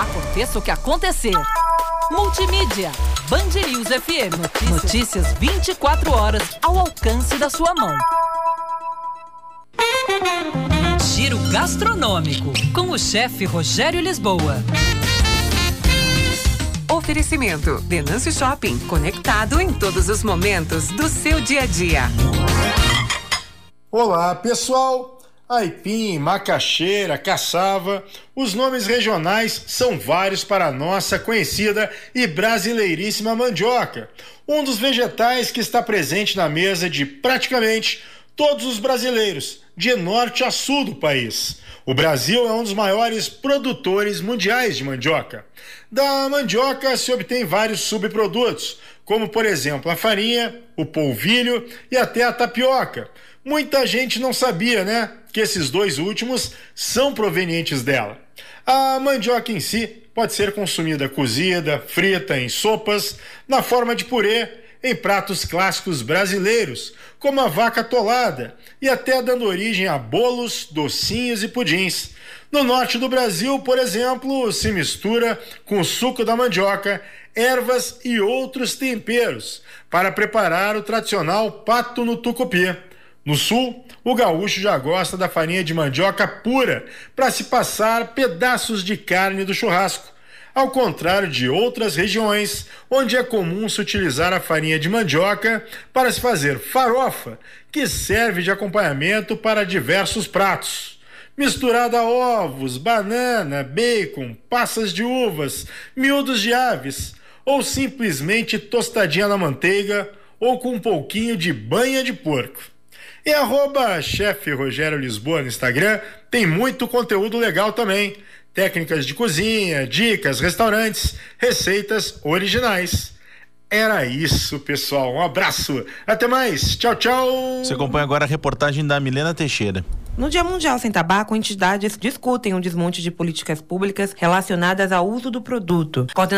Aconteça o que acontecer. Multimídia. Band News FM. Notícias. Notícias 24 horas ao alcance da sua mão. Giro gastronômico com o chefe Rogério Lisboa. Oferecimento: Denâncio Shopping, conectado em todos os momentos do seu dia a dia. Olá, pessoal. Aipim, macaxeira, caçava, os nomes regionais são vários para a nossa conhecida e brasileiríssima mandioca, um dos vegetais que está presente na mesa de praticamente todos os brasileiros, de norte a sul do país. O Brasil é um dos maiores produtores mundiais de mandioca. Da mandioca se obtém vários subprodutos, como por exemplo a farinha, o polvilho e até a tapioca. Muita gente não sabia, né, que esses dois últimos são provenientes dela. A mandioca em si pode ser consumida cozida, frita, em sopas, na forma de purê, em pratos clássicos brasileiros, como a vaca tolada, e até dando origem a bolos, docinhos e pudins. No norte do Brasil, por exemplo, se mistura com suco da mandioca, ervas e outros temperos para preparar o tradicional pato no tucupi. No sul, o gaúcho já gosta da farinha de mandioca pura para se passar pedaços de carne do churrasco. Ao contrário de outras regiões, onde é comum se utilizar a farinha de mandioca para se fazer farofa, que serve de acompanhamento para diversos pratos. Misturada a ovos, banana, bacon, passas de uvas, miúdos de aves, ou simplesmente tostadinha na manteiga ou com um pouquinho de banha de porco. E arroba chefe Rogério Lisboa no Instagram tem muito conteúdo legal também. Técnicas de cozinha, dicas, restaurantes, receitas originais. Era isso, pessoal. Um abraço. Até mais. Tchau, tchau. Você acompanha agora a reportagem da Milena Teixeira. No Dia Mundial Sem Tabaco, entidades discutem o desmonte de políticas públicas relacionadas ao uso do produto.